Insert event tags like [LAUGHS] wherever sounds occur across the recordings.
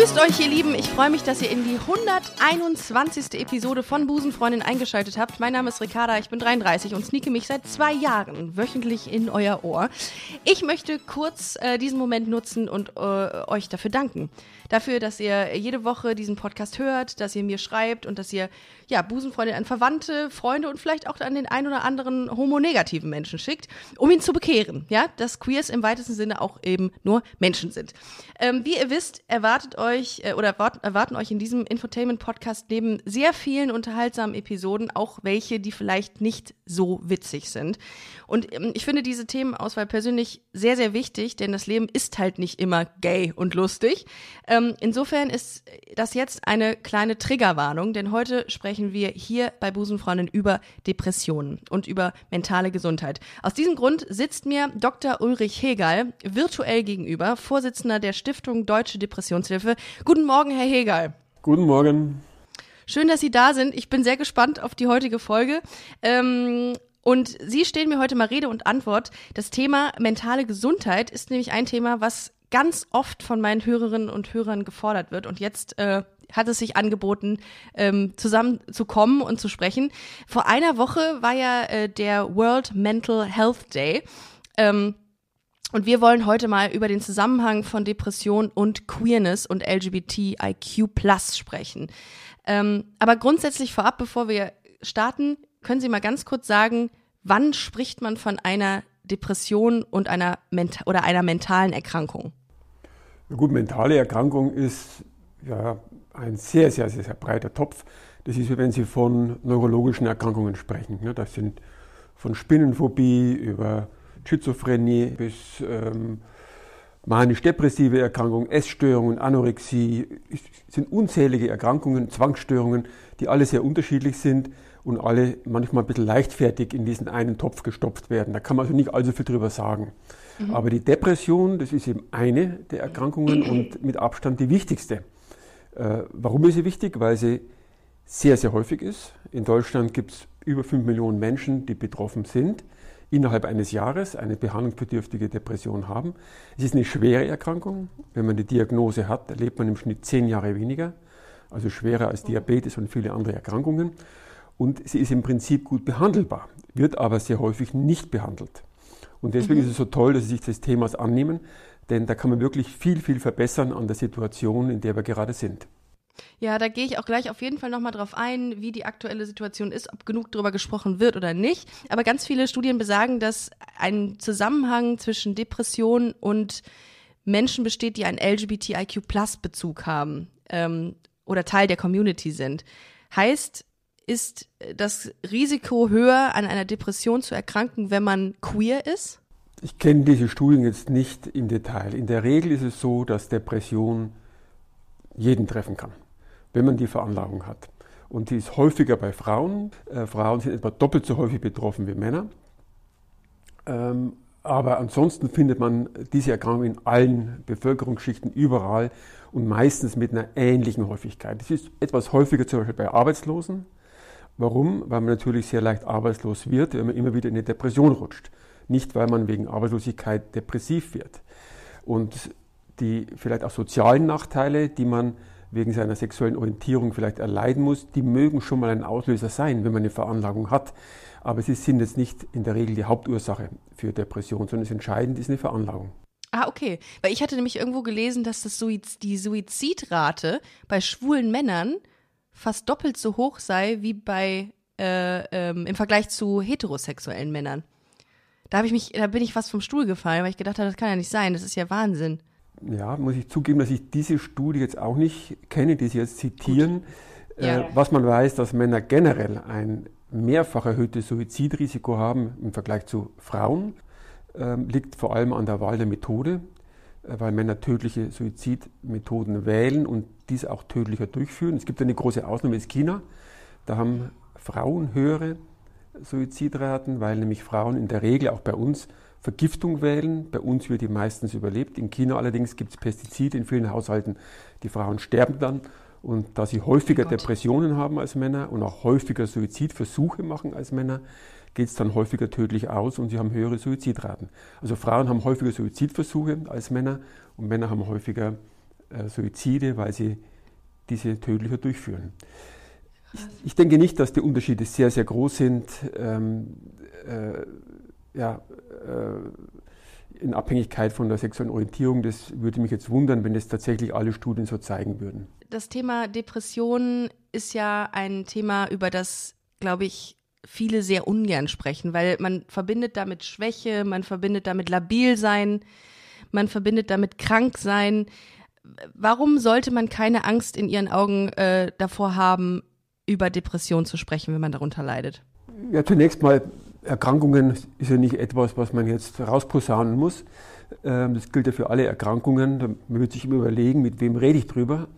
Grüßt euch, ihr Lieben. Ich freue mich, dass ihr in die 121. Episode von Busenfreundin eingeschaltet habt. Mein Name ist Ricarda, ich bin 33 und sneake mich seit zwei Jahren wöchentlich in euer Ohr. Ich möchte kurz äh, diesen Moment nutzen und äh, euch dafür danken. Dafür, dass ihr jede Woche diesen Podcast hört, dass ihr mir schreibt und dass ihr ja, Busenfreundin an Verwandte, Freunde und vielleicht auch an den ein oder anderen homonegativen Menschen schickt, um ihn zu bekehren. Ja, dass Queers im weitesten Sinne auch eben nur Menschen sind. Ähm, wie ihr wisst, erwartet euch äh, oder erwarten, euch in diesem Infotainment-Podcast neben sehr vielen unterhaltsamen Episoden auch welche, die vielleicht nicht so witzig sind. Und ähm, ich finde diese Themenauswahl persönlich sehr, sehr wichtig, denn das Leben ist halt nicht immer gay und lustig. Ähm, insofern ist das jetzt eine kleine Triggerwarnung, denn heute sprechen wir hier bei Busenfreundin über Depressionen und über mentale Gesundheit. Aus diesem Grund sitzt mir Dr. Ulrich Hegel virtuell gegenüber, Vorsitzender der Stiftung Deutsche Depressionshilfe. Guten Morgen, Herr Hegel. Guten Morgen. Schön, dass Sie da sind. Ich bin sehr gespannt auf die heutige Folge. Ähm, und Sie stehen mir heute mal Rede und Antwort. Das Thema mentale Gesundheit ist nämlich ein Thema, was ganz oft von meinen Hörerinnen und Hörern gefordert wird. Und jetzt äh, hat es sich angeboten, ähm, zusammenzukommen und zu sprechen. Vor einer Woche war ja äh, der World Mental Health Day. Ähm, und wir wollen heute mal über den Zusammenhang von Depression und Queerness und LGBTIQ sprechen. Ähm, aber grundsätzlich vorab, bevor wir starten, können Sie mal ganz kurz sagen, wann spricht man von einer Depression und einer oder einer mentalen Erkrankung? Gut, mentale Erkrankung ist ja ein sehr, sehr, sehr, sehr breiter Topf. Das ist wenn Sie von neurologischen Erkrankungen sprechen. Das sind von Spinnenphobie über Schizophrenie bis ähm, manisch-depressive Erkrankungen, Essstörungen, Anorexie, es sind unzählige Erkrankungen, Zwangsstörungen, die alle sehr unterschiedlich sind und alle manchmal ein bisschen leichtfertig in diesen einen Topf gestopft werden. Da kann man also nicht allzu viel drüber sagen. Mhm. Aber die Depression, das ist eben eine der Erkrankungen und mit Abstand die wichtigste. Äh, warum ist sie wichtig? Weil sie sehr, sehr häufig ist. In Deutschland gibt es über 5 Millionen Menschen, die betroffen sind innerhalb eines Jahres eine behandlungsbedürftige Depression haben. Es ist eine schwere Erkrankung. Wenn man die Diagnose hat, lebt man im Schnitt zehn Jahre weniger, also schwerer als Diabetes und viele andere Erkrankungen. Und sie ist im Prinzip gut behandelbar, wird aber sehr häufig nicht behandelt. Und deswegen mhm. ist es so toll, dass Sie sich des Themas annehmen, denn da kann man wirklich viel, viel verbessern an der Situation, in der wir gerade sind. Ja, da gehe ich auch gleich auf jeden Fall nochmal drauf ein, wie die aktuelle Situation ist, ob genug darüber gesprochen wird oder nicht. Aber ganz viele Studien besagen, dass ein Zusammenhang zwischen Depression und Menschen besteht, die einen LGBTIQ-Plus-Bezug haben ähm, oder Teil der Community sind. Heißt, ist das Risiko höher, an einer Depression zu erkranken, wenn man queer ist? Ich kenne diese Studien jetzt nicht im Detail. In der Regel ist es so, dass Depression jeden treffen kann wenn man die Veranlagung hat. Und die ist häufiger bei Frauen. Äh, Frauen sind etwa doppelt so häufig betroffen wie Männer. Ähm, aber ansonsten findet man diese Erkrankung in allen Bevölkerungsschichten überall und meistens mit einer ähnlichen Häufigkeit. Es ist etwas häufiger zum Beispiel bei Arbeitslosen. Warum? Weil man natürlich sehr leicht arbeitslos wird, wenn man immer wieder in eine Depression rutscht. Nicht, weil man wegen Arbeitslosigkeit depressiv wird. Und die vielleicht auch sozialen Nachteile, die man wegen seiner sexuellen Orientierung vielleicht erleiden muss, die mögen schon mal ein Auslöser sein, wenn man eine Veranlagung hat. Aber sie sind jetzt nicht in der Regel die Hauptursache für Depression, sondern das Entscheidende ist eine Veranlagung. Ah, okay. Weil ich hatte nämlich irgendwo gelesen, dass das Suiz die Suizidrate bei schwulen Männern fast doppelt so hoch sei wie bei äh, ähm, im Vergleich zu heterosexuellen Männern. Da habe ich mich, da bin ich fast vom Stuhl gefallen, weil ich gedacht habe, das kann ja nicht sein. Das ist ja Wahnsinn ja, muss ich zugeben, dass ich diese Studie jetzt auch nicht kenne, die Sie jetzt zitieren. Ja. Äh, was man weiß, dass Männer generell ein mehrfach erhöhtes Suizidrisiko haben im Vergleich zu Frauen, äh, liegt vor allem an der Wahl der Methode, äh, weil Männer tödliche Suizidmethoden wählen und diese auch tödlicher durchführen. Es gibt eine große Ausnahme, ist China. Da haben Frauen höhere Suizidraten, weil nämlich Frauen in der Regel auch bei uns Vergiftung wählen. Bei uns wird die meistens überlebt. In China allerdings gibt es Pestizide in vielen Haushalten. Die Frauen sterben dann. Und da sie häufiger oh Depressionen haben als Männer und auch häufiger Suizidversuche machen als Männer, geht es dann häufiger tödlich aus und sie haben höhere Suizidraten. Also Frauen haben häufiger Suizidversuche als Männer und Männer haben häufiger äh, Suizide, weil sie diese tödlicher durchführen. Ich, ich, denke nicht, dass die Unterschiede sehr, sehr groß sind. Ähm, äh, ja, äh, in Abhängigkeit von der sexuellen Orientierung. Das würde mich jetzt wundern, wenn das tatsächlich alle Studien so zeigen würden. Das Thema Depression ist ja ein Thema, über das, glaube ich, viele sehr ungern sprechen, weil man verbindet damit Schwäche, man verbindet damit labil sein, man verbindet damit krank sein. Warum sollte man keine Angst in Ihren Augen äh, davor haben, über Depression zu sprechen, wenn man darunter leidet? Ja, zunächst mal Erkrankungen ist ja nicht etwas, was man jetzt rausposaunen muss. Ähm, das gilt ja für alle Erkrankungen. Man wird sich immer überlegen, mit wem rede ich drüber,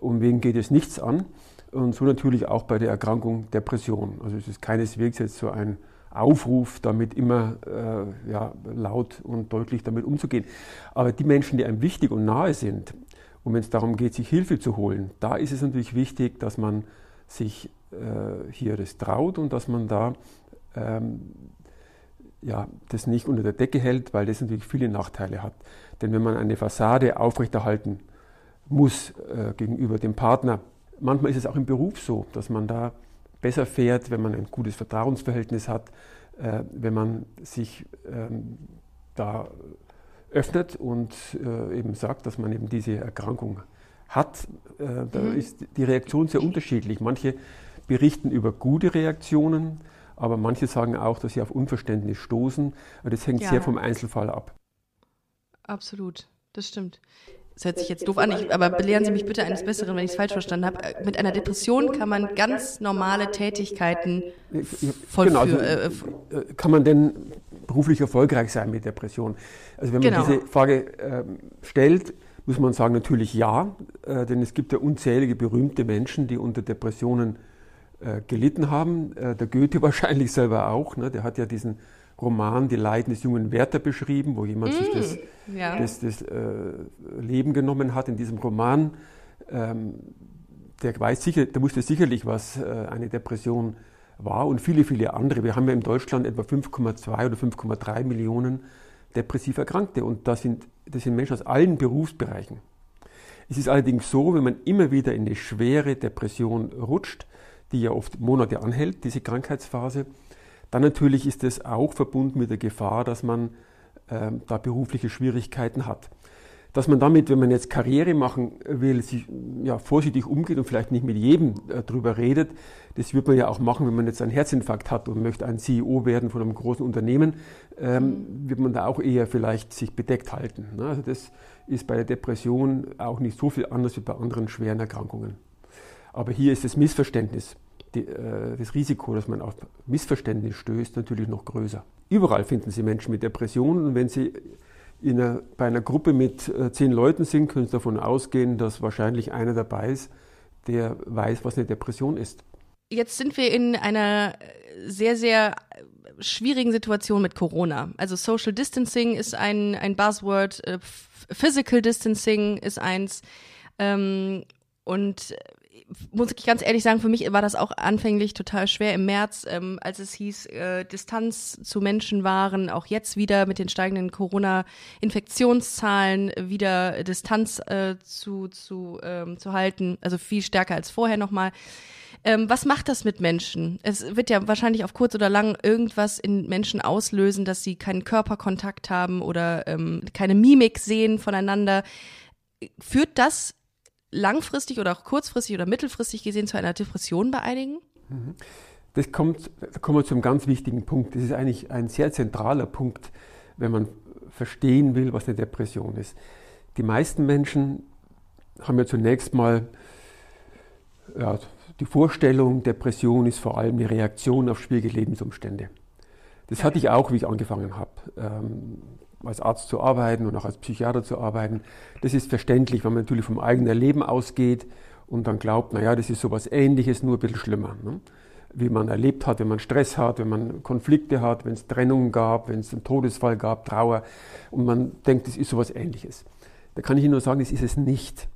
um wen geht es nichts an. Und so natürlich auch bei der Erkrankung Depression. Also es ist keineswegs jetzt so ein Aufruf, damit immer äh, ja, laut und deutlich damit umzugehen. Aber die Menschen, die einem wichtig und nahe sind, und wenn es darum geht, sich Hilfe zu holen, da ist es natürlich wichtig, dass man sich äh, hier das traut und dass man da ähm, ja, das nicht unter der Decke hält, weil das natürlich viele Nachteile hat. Denn wenn man eine Fassade aufrechterhalten muss äh, gegenüber dem Partner, manchmal ist es auch im Beruf so, dass man da besser fährt, wenn man ein gutes Vertrauensverhältnis hat, äh, wenn man sich ähm, da öffnet und äh, eben sagt, dass man eben diese Erkrankung hat. Äh, da mhm. ist die Reaktion sehr unterschiedlich. Manche berichten über gute Reaktionen, aber manche sagen auch, dass sie auf Unverständnis stoßen. Das hängt ja. sehr vom Einzelfall ab. Absolut, das stimmt. Das hört sich jetzt doof an, ich, aber belehren Sie mich bitte eines Besseren, wenn ich es falsch verstanden habe. Mit einer Depression kann man ganz normale Tätigkeiten vollführen. Genau, also, äh, äh, kann man denn beruflich erfolgreich sein mit Depression? Also wenn man genau. diese Frage äh, stellt, muss man sagen, natürlich ja, äh, denn es gibt ja unzählige berühmte Menschen, die unter Depressionen äh, gelitten haben. Äh, der Goethe [LAUGHS] wahrscheinlich selber auch. Ne? Der hat ja diesen Roman Die Leiden des jungen Werther beschrieben, wo jemand mm, sich das, ja. das, das äh, Leben genommen hat in diesem Roman. Ähm, der weiß sicher, der wusste sicherlich, was äh, eine Depression war und viele, viele andere. Wir haben ja in Deutschland etwa 5,2 oder 5,3 Millionen depressiv Erkrankte und das sind, das sind Menschen aus allen Berufsbereichen. Es ist allerdings so, wenn man immer wieder in eine schwere Depression rutscht, die ja oft Monate anhält, diese Krankheitsphase. Dann natürlich ist es auch verbunden mit der Gefahr, dass man äh, da berufliche Schwierigkeiten hat. Dass man damit, wenn man jetzt Karriere machen will, sich ja, vorsichtig umgeht und vielleicht nicht mit jedem äh, drüber redet, das wird man ja auch machen, wenn man jetzt einen Herzinfarkt hat und möchte ein CEO werden von einem großen Unternehmen, ähm, wird man da auch eher vielleicht sich bedeckt halten. Ne? Also das ist bei der Depression auch nicht so viel anders wie bei anderen schweren Erkrankungen. Aber hier ist das Missverständnis, die, äh, das Risiko, dass man auf Missverständnis stößt, natürlich noch größer. Überall finden Sie Menschen mit Depressionen und wenn Sie einer, bei einer Gruppe mit äh, zehn Leuten sind, können Sie davon ausgehen, dass wahrscheinlich einer dabei ist, der weiß, was eine Depression ist. Jetzt sind wir in einer sehr, sehr schwierigen Situation mit Corona. Also Social Distancing ist ein, ein Buzzword, äh, Physical Distancing ist eins. Ähm, und muss ich ganz ehrlich sagen, für mich war das auch anfänglich total schwer im März, ähm, als es hieß, äh, Distanz zu Menschen waren, auch jetzt wieder mit den steigenden Corona-Infektionszahlen wieder Distanz äh, zu, zu, ähm, zu halten, also viel stärker als vorher nochmal. Ähm, was macht das mit Menschen? Es wird ja wahrscheinlich auf kurz oder lang irgendwas in Menschen auslösen, dass sie keinen Körperkontakt haben oder ähm, keine Mimik sehen voneinander. Führt das langfristig oder auch kurzfristig oder mittelfristig gesehen zu einer Depression bei einigen? Das kommt, da kommen wir zu einem ganz wichtigen Punkt. Das ist eigentlich ein sehr zentraler Punkt, wenn man verstehen will, was eine Depression ist. Die meisten Menschen haben ja zunächst mal ja, die Vorstellung, Depression ist vor allem eine Reaktion auf schwierige Lebensumstände. Das hatte ich auch, wie ich angefangen habe. Ähm, als Arzt zu arbeiten und auch als Psychiater zu arbeiten. Das ist verständlich, weil man natürlich vom eigenen Leben ausgeht und dann glaubt, naja, das ist sowas ähnliches, nur ein bisschen schlimmer. Ne? wie man erlebt hat, wenn man Stress hat, wenn man Konflikte hat, wenn es Trennungen gab, wenn es einen Todesfall gab, Trauer und man denkt, es ist sowas ähnliches. Da kann ich Ihnen nur sagen, das ist es nicht.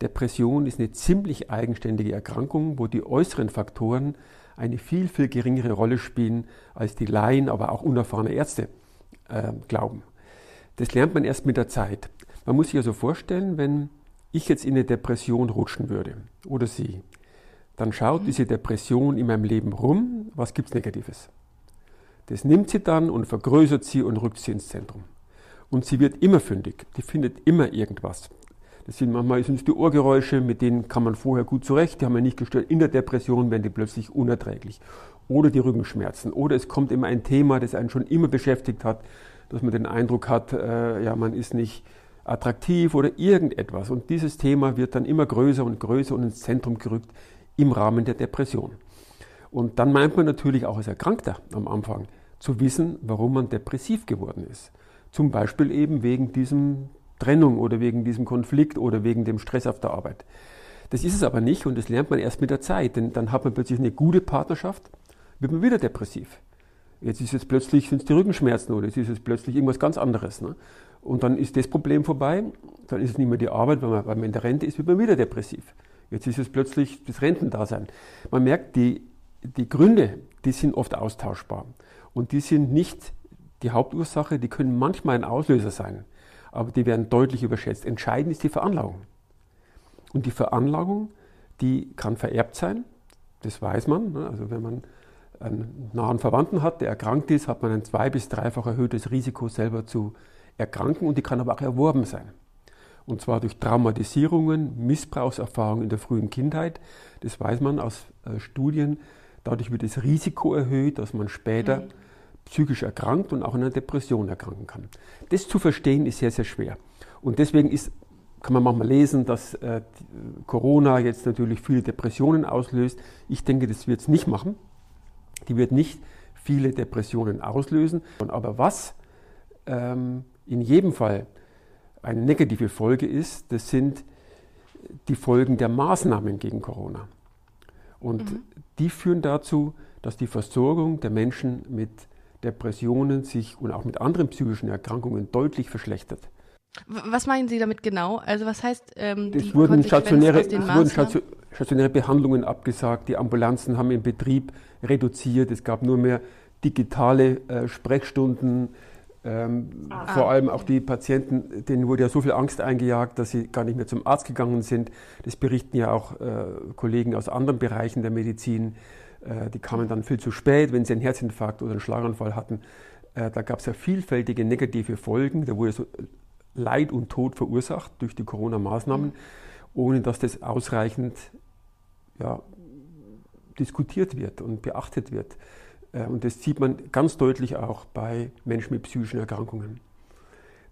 Depression ist eine ziemlich eigenständige Erkrankung, wo die äußeren Faktoren eine viel, viel geringere Rolle spielen, als die Laien, aber auch unerfahrene Ärzte äh, glauben. Das lernt man erst mit der Zeit. Man muss sich also vorstellen, wenn ich jetzt in eine Depression rutschen würde oder Sie, dann schaut diese Depression in meinem Leben rum, was gibt es Negatives. Das nimmt sie dann und vergrößert sie und rückt sie ins Zentrum. Und sie wird immer fündig, die findet immer irgendwas. Das sind manchmal sind es die Ohrgeräusche, mit denen kann man vorher gut zurecht, die haben wir nicht gestört. In der Depression werden die plötzlich unerträglich. Oder die Rückenschmerzen. Oder es kommt immer ein Thema, das einen schon immer beschäftigt hat, dass man den Eindruck hat, äh, ja, man ist nicht attraktiv oder irgendetwas. Und dieses Thema wird dann immer größer und größer und ins Zentrum gerückt im Rahmen der Depression. Und dann meint man natürlich auch als Erkrankter am Anfang zu wissen, warum man depressiv geworden ist. Zum Beispiel eben wegen diesem Trennung oder wegen diesem Konflikt oder wegen dem Stress auf der Arbeit. Das ist es aber nicht und das lernt man erst mit der Zeit, denn dann hat man plötzlich eine gute Partnerschaft, wird man wieder depressiv. Jetzt ist es plötzlich sind es die Rückenschmerzen oder jetzt ist es plötzlich irgendwas ganz anderes. Ne? Und dann ist das Problem vorbei, dann ist es nicht mehr die Arbeit, weil man, weil man in der Rente ist, wird man wieder depressiv. Jetzt ist es plötzlich das Rentendasein. Man merkt, die, die Gründe, die sind oft austauschbar. Und die sind nicht die Hauptursache, die können manchmal ein Auslöser sein aber die werden deutlich überschätzt. Entscheidend ist die Veranlagung. Und die Veranlagung, die kann vererbt sein, das weiß man. Ne? Also wenn man einen nahen Verwandten hat, der erkrankt ist, hat man ein zwei- bis dreifach erhöhtes Risiko, selber zu erkranken und die kann aber auch erworben sein. Und zwar durch Traumatisierungen, Missbrauchserfahrungen in der frühen Kindheit. Das weiß man aus äh, Studien. Dadurch wird das Risiko erhöht, dass man später mhm psychisch erkrankt und auch an einer Depression erkranken kann. Das zu verstehen ist sehr, sehr schwer. Und deswegen ist, kann man manchmal lesen, dass äh, Corona jetzt natürlich viele Depressionen auslöst. Ich denke, das wird es nicht machen. Die wird nicht viele Depressionen auslösen. Aber was ähm, in jedem Fall eine negative Folge ist, das sind die Folgen der Maßnahmen gegen Corona. Und mhm. die führen dazu, dass die Versorgung der Menschen mit Depressionen sich und auch mit anderen psychischen Erkrankungen deutlich verschlechtert. Was meinen Sie damit genau? Also was heißt ähm, es wurden stationäre, es wurden stationäre Behandlungen abgesagt, die Ambulanzen haben im Betrieb reduziert, es gab nur mehr digitale äh, Sprechstunden. Ähm, ah. Vor allem auch die Patienten, denen wurde ja so viel Angst eingejagt, dass sie gar nicht mehr zum Arzt gegangen sind. Das berichten ja auch äh, Kollegen aus anderen Bereichen der Medizin. Äh, die kamen dann viel zu spät, wenn sie einen Herzinfarkt oder einen Schlaganfall hatten. Äh, da gab es ja vielfältige negative Folgen. Da wurde so Leid und Tod verursacht durch die Corona-Maßnahmen, ohne dass das ausreichend ja, diskutiert wird und beachtet wird. Äh, und das sieht man ganz deutlich auch bei Menschen mit psychischen Erkrankungen.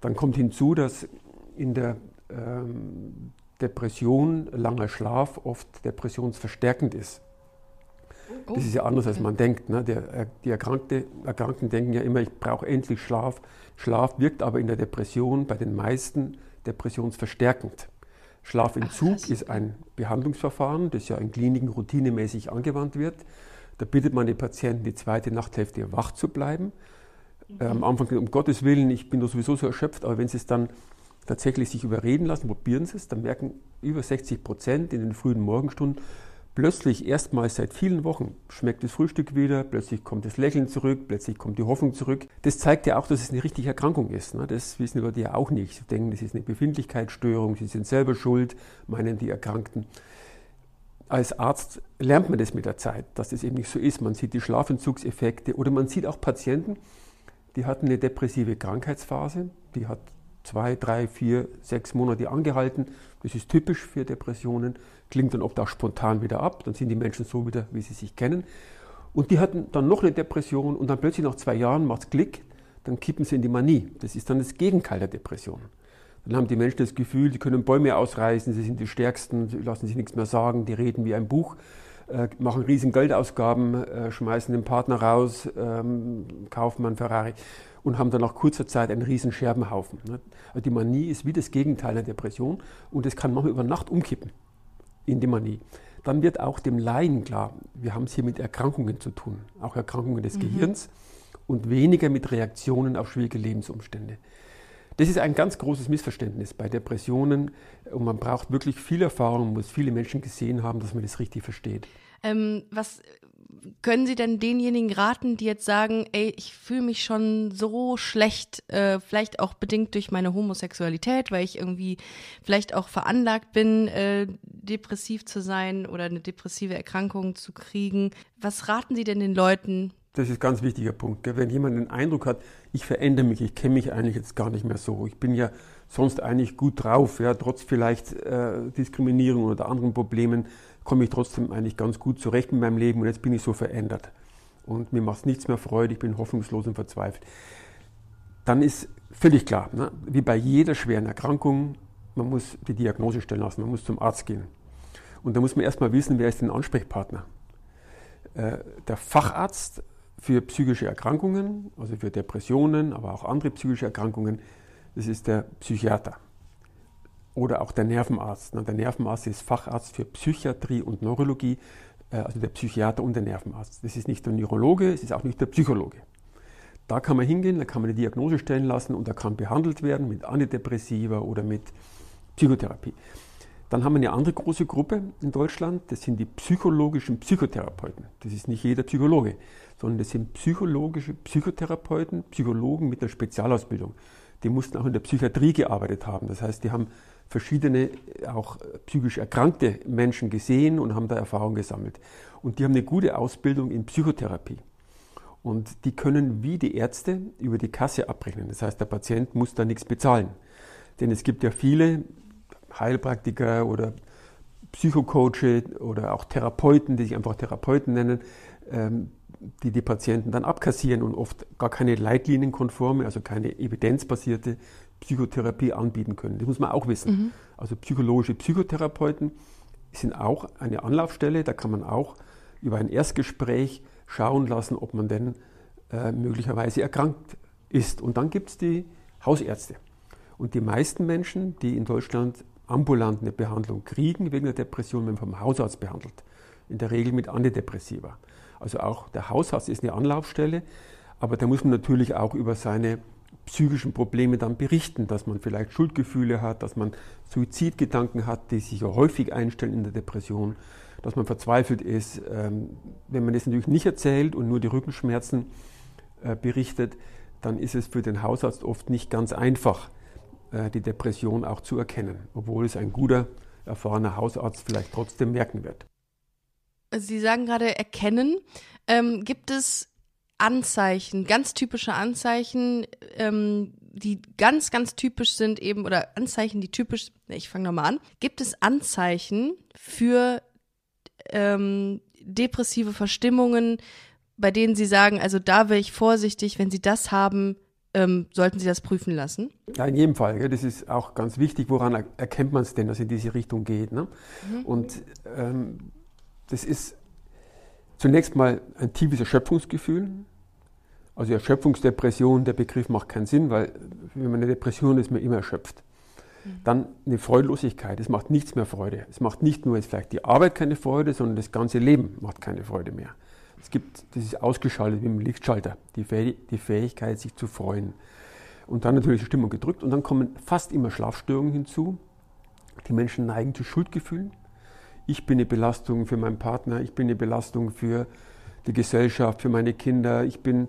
Dann kommt hinzu, dass in der ähm, Depression langer Schlaf oft depressionsverstärkend ist. Das ist ja anders, als man denkt. Ne? Der, äh, die Erkrankte, Erkrankten denken ja immer, ich brauche endlich Schlaf. Schlaf wirkt aber in der Depression bei den meisten depressionsverstärkend. Schlafentzug Ach, ist ein Behandlungsverfahren, das ja in Kliniken routinemäßig angewandt wird. Da bittet man den Patienten, die zweite Nachthälfte wach zu bleiben. Mhm. Äh, am Anfang, um Gottes Willen, ich bin doch sowieso so erschöpft, aber wenn Sie es dann tatsächlich sich überreden lassen, probieren Sie es, dann merken über 60 Prozent in den frühen Morgenstunden, Plötzlich, erstmals seit vielen Wochen, schmeckt das Frühstück wieder, plötzlich kommt das Lächeln zurück, plötzlich kommt die Hoffnung zurück. Das zeigt ja auch, dass es eine richtige Erkrankung ist. Ne? Das wissen die Leute ja auch nicht. Sie denken, das ist eine Befindlichkeitsstörung, sie sind selber schuld, meinen die Erkrankten. Als Arzt lernt man das mit der Zeit, dass das eben nicht so ist. Man sieht die Schlafentzugseffekte oder man sieht auch Patienten, die hatten eine depressive Krankheitsphase, die hat zwei, drei, vier, sechs Monate angehalten. Das ist typisch für Depressionen, klingt dann oft auch spontan wieder ab, dann sind die Menschen so wieder, wie sie sich kennen. Und die hatten dann noch eine Depression und dann plötzlich nach zwei Jahren macht es Klick, dann kippen sie in die Manie. Das ist dann das Gegenteil der Depression. Dann haben die Menschen das Gefühl, sie können Bäume ausreißen, sie sind die Stärksten, sie lassen sich nichts mehr sagen, die reden wie ein Buch, äh, machen riesen Geldausgaben, äh, schmeißen den Partner raus, ähm, kaufen einen Ferrari und haben dann nach kurzer Zeit einen riesen Scherbenhaufen. Ne? Also die Manie ist wie das Gegenteil der Depression und es kann manchmal über Nacht umkippen in die Manie. dann wird auch dem Laien klar, wir haben es hier mit Erkrankungen zu tun, auch Erkrankungen des mhm. Gehirns und weniger mit Reaktionen auf schwierige Lebensumstände. Das ist ein ganz großes Missverständnis bei Depressionen und man braucht wirklich viel Erfahrung, muss viele Menschen gesehen haben, dass man das richtig versteht. Ähm, was können Sie denn denjenigen raten, die jetzt sagen, ey, ich fühle mich schon so schlecht, äh, vielleicht auch bedingt durch meine Homosexualität, weil ich irgendwie vielleicht auch veranlagt bin, äh, depressiv zu sein oder eine depressive Erkrankung zu kriegen. Was raten Sie denn den Leuten? Das ist ein ganz wichtiger Punkt. Gell? Wenn jemand den Eindruck hat, ich verändere mich, ich kenne mich eigentlich jetzt gar nicht mehr so, ich bin ja sonst eigentlich gut drauf, ja, trotz vielleicht äh, Diskriminierung oder anderen Problemen, komme ich trotzdem eigentlich ganz gut zurecht mit meinem Leben und jetzt bin ich so verändert. Und mir macht nichts mehr Freude, ich bin hoffnungslos und verzweifelt. Dann ist völlig klar, ne, wie bei jeder schweren Erkrankung, man muss die Diagnose stellen lassen, man muss zum Arzt gehen. Und da muss man erstmal wissen, wer ist denn Ansprechpartner. Äh, der Facharzt für psychische Erkrankungen, also für Depressionen, aber auch andere psychische Erkrankungen, das ist der Psychiater oder auch der Nervenarzt. Der Nervenarzt ist Facharzt für Psychiatrie und Neurologie, äh, also der Psychiater und der Nervenarzt. Das ist nicht der Neurologe, es ist auch nicht der Psychologe. Da kann man hingehen, da kann man eine Diagnose stellen lassen und da kann behandelt werden mit Antidepressiva oder mit Psychotherapie. Dann haben wir eine andere große Gruppe in Deutschland, das sind die psychologischen Psychotherapeuten. Das ist nicht jeder Psychologe, sondern das sind psychologische Psychotherapeuten, Psychologen mit einer Spezialausbildung. Die mussten auch in der Psychiatrie gearbeitet haben. Das heißt, die haben verschiedene auch psychisch erkrankte Menschen gesehen und haben da Erfahrung gesammelt. Und die haben eine gute Ausbildung in Psychotherapie. Und die können wie die Ärzte über die Kasse abrechnen. Das heißt, der Patient muss da nichts bezahlen. Denn es gibt ja viele Heilpraktiker oder Psychocoaches oder auch Therapeuten, die sich einfach Therapeuten nennen, ähm, die die Patienten dann abkassieren und oft gar keine leitlinienkonforme, also keine evidenzbasierte Psychotherapie anbieten können. Das muss man auch wissen. Mhm. Also psychologische Psychotherapeuten sind auch eine Anlaufstelle, da kann man auch über ein Erstgespräch schauen lassen, ob man denn äh, möglicherweise erkrankt ist. Und dann gibt es die Hausärzte. Und die meisten Menschen, die in Deutschland ambulant eine Behandlung kriegen wegen der Depression, werden vom Hausarzt behandelt. In der Regel mit Antidepressiva. Also auch der Hausarzt ist eine Anlaufstelle, aber da muss man natürlich auch über seine psychischen Probleme dann berichten, dass man vielleicht Schuldgefühle hat, dass man Suizidgedanken hat, die sich ja häufig einstellen in der Depression, dass man verzweifelt ist. Ähm, wenn man das natürlich nicht erzählt und nur die Rückenschmerzen äh, berichtet, dann ist es für den Hausarzt oft nicht ganz einfach, äh, die Depression auch zu erkennen, obwohl es ein guter, erfahrener Hausarzt vielleicht trotzdem merken wird. Sie sagen gerade erkennen. Ähm, gibt es Anzeichen, ganz typische Anzeichen, ähm, die ganz, ganz typisch sind eben, oder Anzeichen, die typisch, ich fange nochmal an. Gibt es Anzeichen für ähm, depressive Verstimmungen, bei denen Sie sagen, also da wäre ich vorsichtig, wenn Sie das haben, ähm, sollten Sie das prüfen lassen? Ja, in jedem Fall. Ja, das ist auch ganz wichtig. Woran erkennt man es denn, dass es in diese Richtung geht? Ne? Mhm. Und ähm, das ist zunächst mal ein tiefes Erschöpfungsgefühl. Also Erschöpfungsdepression, der Begriff macht keinen Sinn, weil wenn man eine Depression ist, man immer erschöpft. Mhm. Dann eine Freudlosigkeit, es macht nichts mehr Freude. Es macht nicht nur jetzt vielleicht die Arbeit keine Freude, sondern das ganze Leben macht keine Freude mehr. Es gibt, das ist ausgeschaltet wie im Lichtschalter, die, die Fähigkeit, sich zu freuen. Und dann natürlich die Stimmung gedrückt und dann kommen fast immer Schlafstörungen hinzu. Die Menschen neigen zu Schuldgefühlen ich bin eine Belastung für meinen Partner, ich bin eine Belastung für die Gesellschaft, für meine Kinder, ich bin,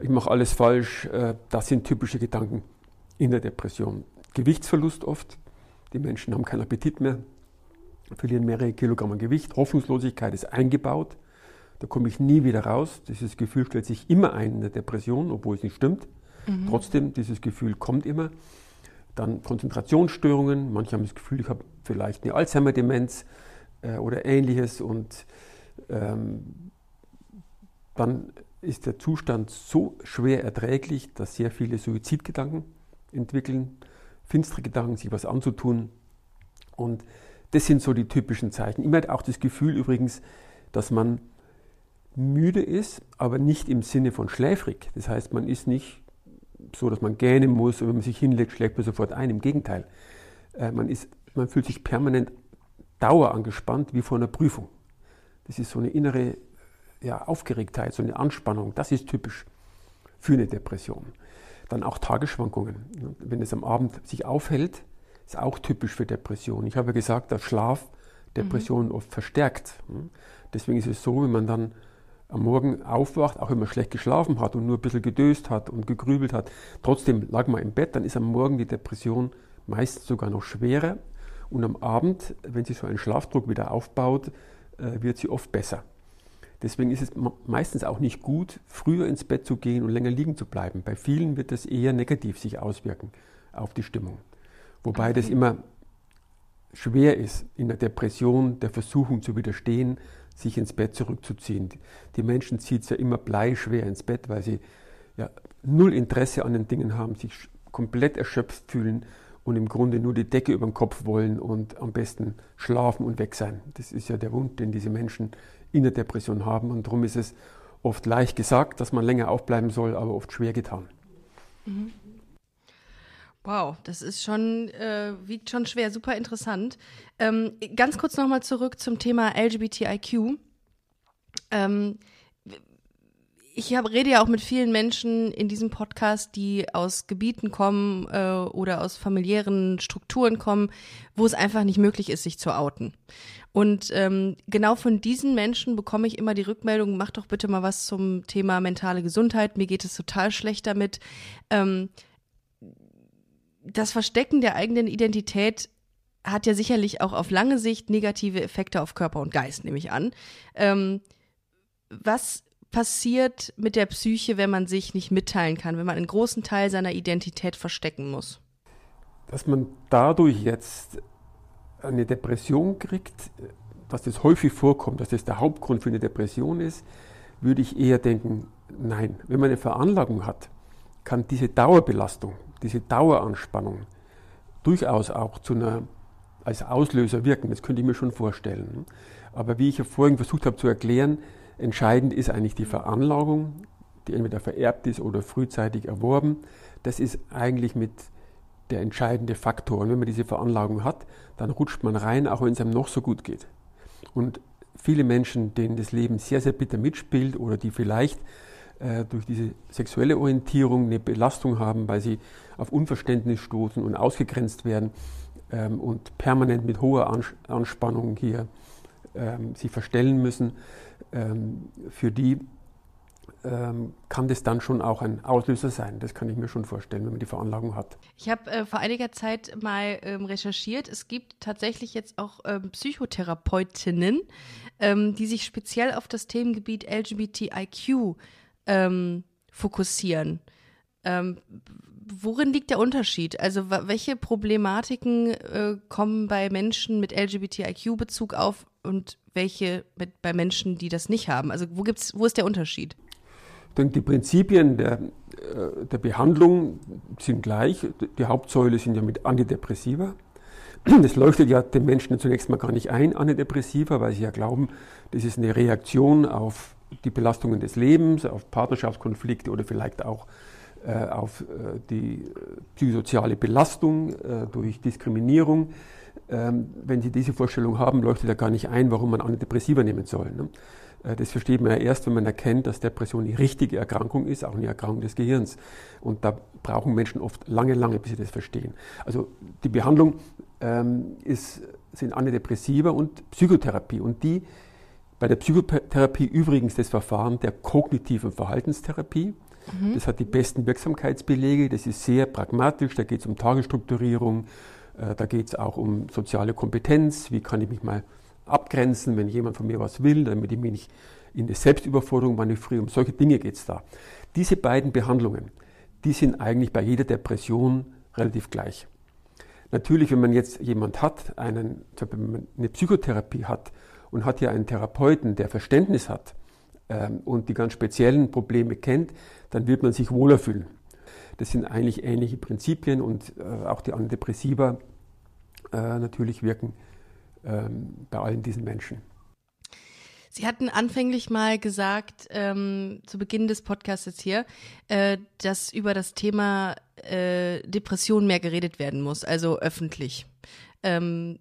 ich mache alles falsch. Äh, das sind typische Gedanken in der Depression. Gewichtsverlust oft. Die Menschen haben keinen Appetit mehr, verlieren mehrere Kilogramm Gewicht. Hoffnungslosigkeit ist eingebaut. Da komme ich nie wieder raus. Dieses Gefühl stellt sich immer ein in der Depression, obwohl es nicht stimmt. Mhm. Trotzdem, dieses Gefühl kommt immer. Dann Konzentrationsstörungen. Manche haben das Gefühl, ich habe vielleicht eine Alzheimer-Demenz äh, oder ähnliches. Und ähm, dann ist der Zustand so schwer erträglich, dass sehr viele Suizidgedanken entwickeln, finstere Gedanken, sich was anzutun. Und das sind so die typischen Zeichen. Immer auch das Gefühl übrigens, dass man müde ist, aber nicht im Sinne von schläfrig. Das heißt, man ist nicht so, dass man gähnen muss und wenn man sich hinlegt, schlägt man sofort ein. Im Gegenteil. Äh, man, ist, man fühlt sich permanent dauerangespannt wie vor einer Prüfung. Das ist so eine innere ja, Aufgeregtheit, so eine Anspannung. Das ist typisch für eine Depression. Dann auch Tagesschwankungen. Wenn es am Abend sich aufhält, ist auch typisch für Depressionen. Ich habe ja gesagt, dass Schlaf Depressionen mhm. oft verstärkt. Deswegen ist es so, wenn man dann am Morgen aufwacht, auch wenn man schlecht geschlafen hat und nur ein bisschen gedöst hat und gegrübelt hat, trotzdem lag man im Bett, dann ist am Morgen die Depression meistens sogar noch schwerer und am Abend, wenn sich so ein Schlafdruck wieder aufbaut, äh, wird sie oft besser. Deswegen ist es meistens auch nicht gut, früher ins Bett zu gehen und länger liegen zu bleiben. Bei vielen wird das eher negativ sich auswirken auf die Stimmung. Wobei okay. das immer schwer ist, in der Depression der Versuchung zu widerstehen, sich ins Bett zurückzuziehen. Die Menschen zieht es ja immer bleischwer ins Bett, weil sie ja null Interesse an den Dingen haben, sich komplett erschöpft fühlen und im Grunde nur die Decke über den Kopf wollen und am besten schlafen und weg sein. Das ist ja der Wunsch, den diese Menschen in der Depression haben. Und darum ist es oft leicht gesagt, dass man länger aufbleiben soll, aber oft schwer getan. Mhm. Wow, das ist schon, äh, wiegt schon schwer, super interessant. Ähm, ganz kurz nochmal zurück zum Thema LGBTIQ. Ähm, ich hab, rede ja auch mit vielen Menschen in diesem Podcast, die aus Gebieten kommen äh, oder aus familiären Strukturen kommen, wo es einfach nicht möglich ist, sich zu outen. Und ähm, genau von diesen Menschen bekomme ich immer die Rückmeldung, mach doch bitte mal was zum Thema mentale Gesundheit, mir geht es total schlecht damit. Ähm, das Verstecken der eigenen Identität hat ja sicherlich auch auf lange Sicht negative Effekte auf Körper und Geist, nehme ich an. Ähm, was passiert mit der Psyche, wenn man sich nicht mitteilen kann, wenn man einen großen Teil seiner Identität verstecken muss? Dass man dadurch jetzt eine Depression kriegt, dass das häufig vorkommt, dass das der Hauptgrund für eine Depression ist, würde ich eher denken, nein. Wenn man eine Veranlagung hat, kann diese Dauerbelastung, diese Daueranspannung durchaus auch zu einer, als Auslöser wirken. Das könnte ich mir schon vorstellen. Aber wie ich ja vorhin versucht habe zu erklären, entscheidend ist eigentlich die Veranlagung, die entweder vererbt ist oder frühzeitig erworben. Das ist eigentlich mit der entscheidende Faktor. Und wenn man diese Veranlagung hat, dann rutscht man rein, auch wenn es einem noch so gut geht. Und viele Menschen, denen das Leben sehr, sehr bitter mitspielt oder die vielleicht äh, durch diese sexuelle Orientierung eine Belastung haben, weil sie auf Unverständnis stoßen und ausgegrenzt werden ähm, und permanent mit hoher Anspannung hier ähm, sie verstellen müssen, für die ähm, kann das dann schon auch ein Auslöser sein. Das kann ich mir schon vorstellen, wenn man die Veranlagung hat. Ich habe äh, vor einiger Zeit mal ähm, recherchiert. Es gibt tatsächlich jetzt auch ähm, Psychotherapeutinnen, ähm, die sich speziell auf das Themengebiet LGBTIQ ähm, fokussieren. Worin liegt der Unterschied? Also welche Problematiken äh, kommen bei Menschen mit LGBTIQ-Bezug auf und welche mit, bei Menschen, die das nicht haben? Also wo gibt's, wo ist der Unterschied? denke, die Prinzipien der, äh, der Behandlung sind gleich. Die Hauptsäule sind ja mit Antidepressiva. Das leuchtet ja den Menschen zunächst mal gar nicht ein, Antidepressiva, weil sie ja glauben, das ist eine Reaktion auf die Belastungen des Lebens, auf Partnerschaftskonflikte oder vielleicht auch auf äh, die psychosoziale Belastung äh, durch Diskriminierung. Ähm, wenn Sie diese Vorstellung haben, leuchtet ja gar nicht ein, warum man Antidepressiva nehmen soll. Ne? Äh, das versteht man ja erst, wenn man erkennt, dass Depression eine richtige Erkrankung ist, auch eine Erkrankung des Gehirns. Und da brauchen Menschen oft lange, lange, bis sie das verstehen. Also die Behandlung ähm, ist, sind Antidepressiva und Psychotherapie. Und die bei der Psychotherapie übrigens das Verfahren der kognitiven Verhaltenstherapie. Mhm. Das hat die besten Wirksamkeitsbelege. Das ist sehr pragmatisch. Da geht es um Tagesstrukturierung. Äh, da geht es auch um soziale Kompetenz. Wie kann ich mich mal abgrenzen, wenn jemand von mir was will, damit ich mich nicht in eine Selbstüberforderung manövriere. Um solche Dinge geht es da. Diese beiden Behandlungen, die sind eigentlich bei jeder Depression relativ gleich. Natürlich, wenn man jetzt jemand hat, einen, wenn man eine Psychotherapie hat und hat ja einen Therapeuten, der Verständnis hat ähm, und die ganz speziellen Probleme kennt, dann wird man sich wohler fühlen. Das sind eigentlich ähnliche Prinzipien und äh, auch die Antidepressiva äh, natürlich wirken ähm, bei allen diesen Menschen. Sie hatten anfänglich mal gesagt, ähm, zu Beginn des Podcasts jetzt hier, äh, dass über das Thema äh, Depression mehr geredet werden muss, also öffentlich. Ähm,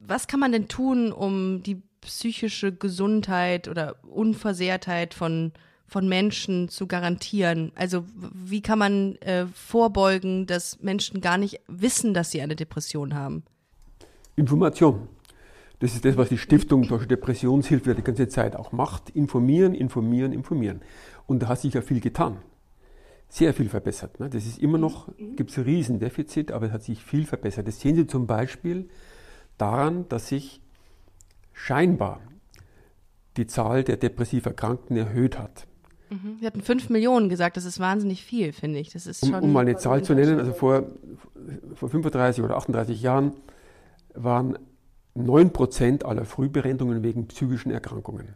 Was kann man denn tun, um die psychische Gesundheit oder Unversehrtheit von, von Menschen zu garantieren? Also wie kann man äh, vorbeugen, dass Menschen gar nicht wissen, dass sie eine Depression haben? Information. Das ist das, was die Stiftung Deutsche Depressionshilfe die ganze Zeit auch macht. Informieren, informieren, informieren. Und da hat sich ja viel getan. Sehr viel verbessert. Ne? Das ist immer noch, gibt es ein Riesendefizit, aber es hat sich viel verbessert. Das sehen Sie zum Beispiel daran, dass sich scheinbar die Zahl der depressiv Erkrankten erhöht hat. Mhm. Wir hatten 5 Millionen gesagt, das ist wahnsinnig viel, finde ich. Das ist um, um mal eine Zahl zu nennen, also vor, vor 35 oder 38 Jahren waren 9% aller Frühberendungen wegen psychischen Erkrankungen.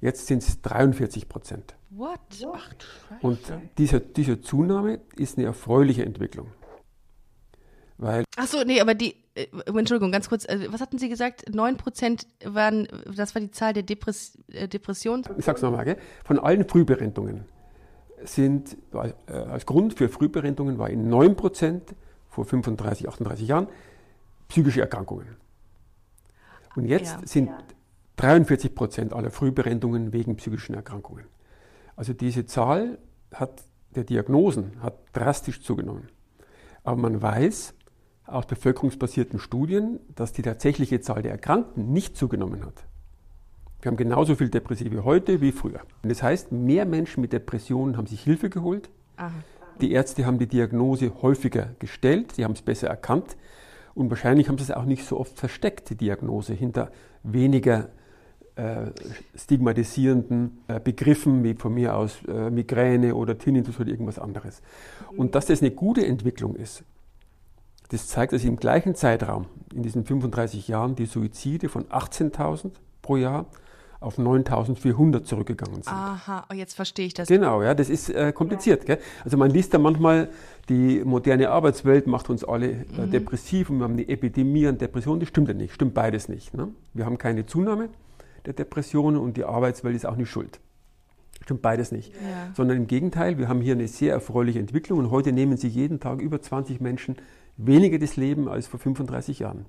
Jetzt sind es 43 Prozent. What? Ach, Und diese, diese Zunahme ist eine erfreuliche Entwicklung. Weil Ach so, nee, aber die, äh, Entschuldigung, ganz kurz, also, was hatten Sie gesagt? 9 Prozent waren, das war die Zahl der Depress äh, Depressionen? Ich sag's nochmal, gell? von allen Frühberentungen sind, äh, als Grund für Frühberentungen war in 9 Prozent vor 35, 38 Jahren psychische Erkrankungen. Und jetzt ja. sind 43 Prozent aller Frühberendungen wegen psychischen Erkrankungen. Also diese Zahl hat, der Diagnosen hat drastisch zugenommen. Aber man weiß aus bevölkerungsbasierten Studien, dass die tatsächliche Zahl der Erkrankten nicht zugenommen hat. Wir haben genauso viel Depressive heute wie früher. Und das heißt, mehr Menschen mit Depressionen haben sich Hilfe geholt. Aha. Die Ärzte haben die Diagnose häufiger gestellt, sie haben es besser erkannt und wahrscheinlich haben sie es auch nicht so oft versteckt, die Diagnose, hinter weniger äh, stigmatisierenden äh, Begriffen wie von mir aus äh, Migräne oder Tinnitus oder irgendwas anderes. Und dass das eine gute Entwicklung ist, das zeigt, dass im gleichen Zeitraum, in diesen 35 Jahren, die Suizide von 18.000 pro Jahr auf 9.400 zurückgegangen sind. Aha, oh, jetzt verstehe ich das. Genau, ja, das ist äh, kompliziert. Gell? Also man liest da manchmal, die moderne Arbeitswelt macht uns alle äh, mhm. depressiv und wir haben eine Epidemie an Depressionen. Das stimmt ja nicht, stimmt beides nicht. Ne? Wir haben keine Zunahme der Depressionen und die Arbeitswelt ist auch nicht schuld. Stimmt beides nicht. Ja. Sondern im Gegenteil, wir haben hier eine sehr erfreuliche Entwicklung und heute nehmen sich jeden Tag über 20 Menschen weniger das Leben als vor 35 Jahren.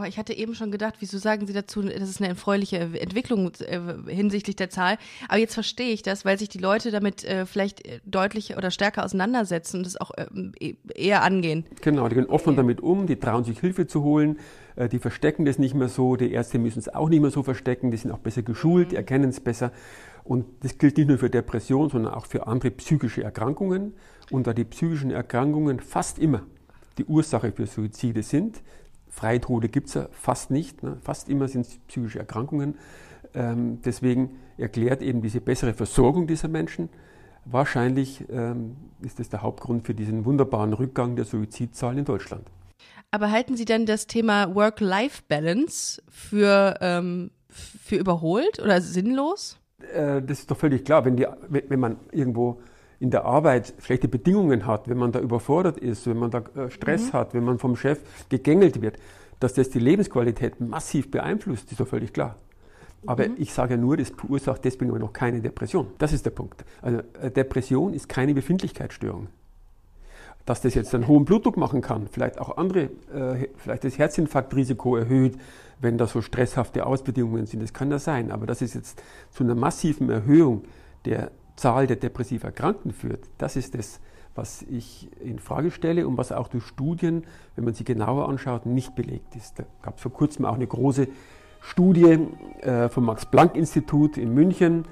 Oh, ich hatte eben schon gedacht, wieso sagen Sie dazu, das ist eine erfreuliche Entwicklung äh, hinsichtlich der Zahl. Aber jetzt verstehe ich das, weil sich die Leute damit äh, vielleicht äh, deutlich oder stärker auseinandersetzen und es auch e-, eher angehen. Genau, die gehen offen damit um, die trauen sich Hilfe zu holen, äh, die verstecken das nicht mehr so, die Ärzte müssen es auch nicht mehr so verstecken, die sind auch besser geschult, die mhm. erkennen es besser. Und das gilt nicht nur für Depression, sondern auch für andere psychische Erkrankungen. Und da die psychischen Erkrankungen fast immer die Ursache für Suizide sind, Freitode gibt es ja fast nicht. Ne? Fast immer sind es psychische Erkrankungen. Ähm, deswegen erklärt eben diese bessere Versorgung dieser Menschen, wahrscheinlich ähm, ist das der Hauptgrund für diesen wunderbaren Rückgang der Suizidzahlen in Deutschland. Aber halten Sie denn das Thema Work-Life-Balance für, ähm, für überholt oder sinnlos? Äh, das ist doch völlig klar. Wenn, die, wenn man irgendwo in der Arbeit schlechte Bedingungen hat, wenn man da überfordert ist, wenn man da äh, Stress mhm. hat, wenn man vom Chef gegängelt wird, dass das die Lebensqualität massiv beeinflusst, ist doch völlig klar. Aber mhm. ich sage ja nur, das verursacht deswegen aber noch keine Depression. Das ist der Punkt. Also äh, Depression ist keine Befindlichkeitsstörung. Dass das jetzt einen hohen Blutdruck machen kann, vielleicht auch andere, äh, vielleicht das Herzinfarktrisiko erhöht, wenn da so stresshafte Ausbedingungen sind, das kann ja sein. Aber dass es jetzt zu einer massiven Erhöhung der Zahl der depressiv Erkrankten führt, das ist das, was ich in Frage stelle und was auch durch Studien, wenn man sie genauer anschaut, nicht belegt ist. Da gab es vor kurzem auch eine große Studie äh, vom Max-Planck-Institut in München.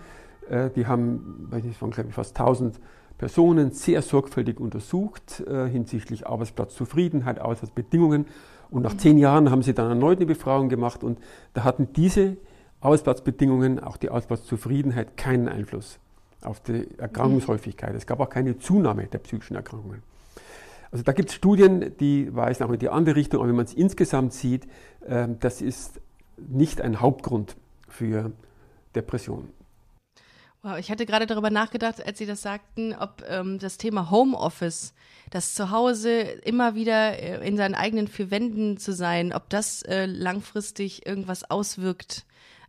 Äh, die haben, weiß nicht, waren glaube ich fast 1000 Personen sehr sorgfältig untersucht äh, hinsichtlich Arbeitsplatzzufriedenheit, Arbeitsplatzbedingungen. Und nach zehn Jahren haben sie dann erneut eine Befragung gemacht und da hatten diese Arbeitsplatzbedingungen, auch die Arbeitsplatzzufriedenheit, keinen Einfluss auf die Erkrankungshäufigkeit. Es gab auch keine Zunahme der psychischen Erkrankungen. Also da gibt es Studien, die weisen auch in die andere Richtung, aber wenn man es insgesamt sieht, äh, das ist nicht ein Hauptgrund für Depressionen. Ich hatte gerade darüber nachgedacht, als Sie das sagten, ob ähm, das Thema Homeoffice, das Zuhause immer wieder äh, in seinen eigenen vier Wänden zu sein, ob das äh, langfristig irgendwas auswirkt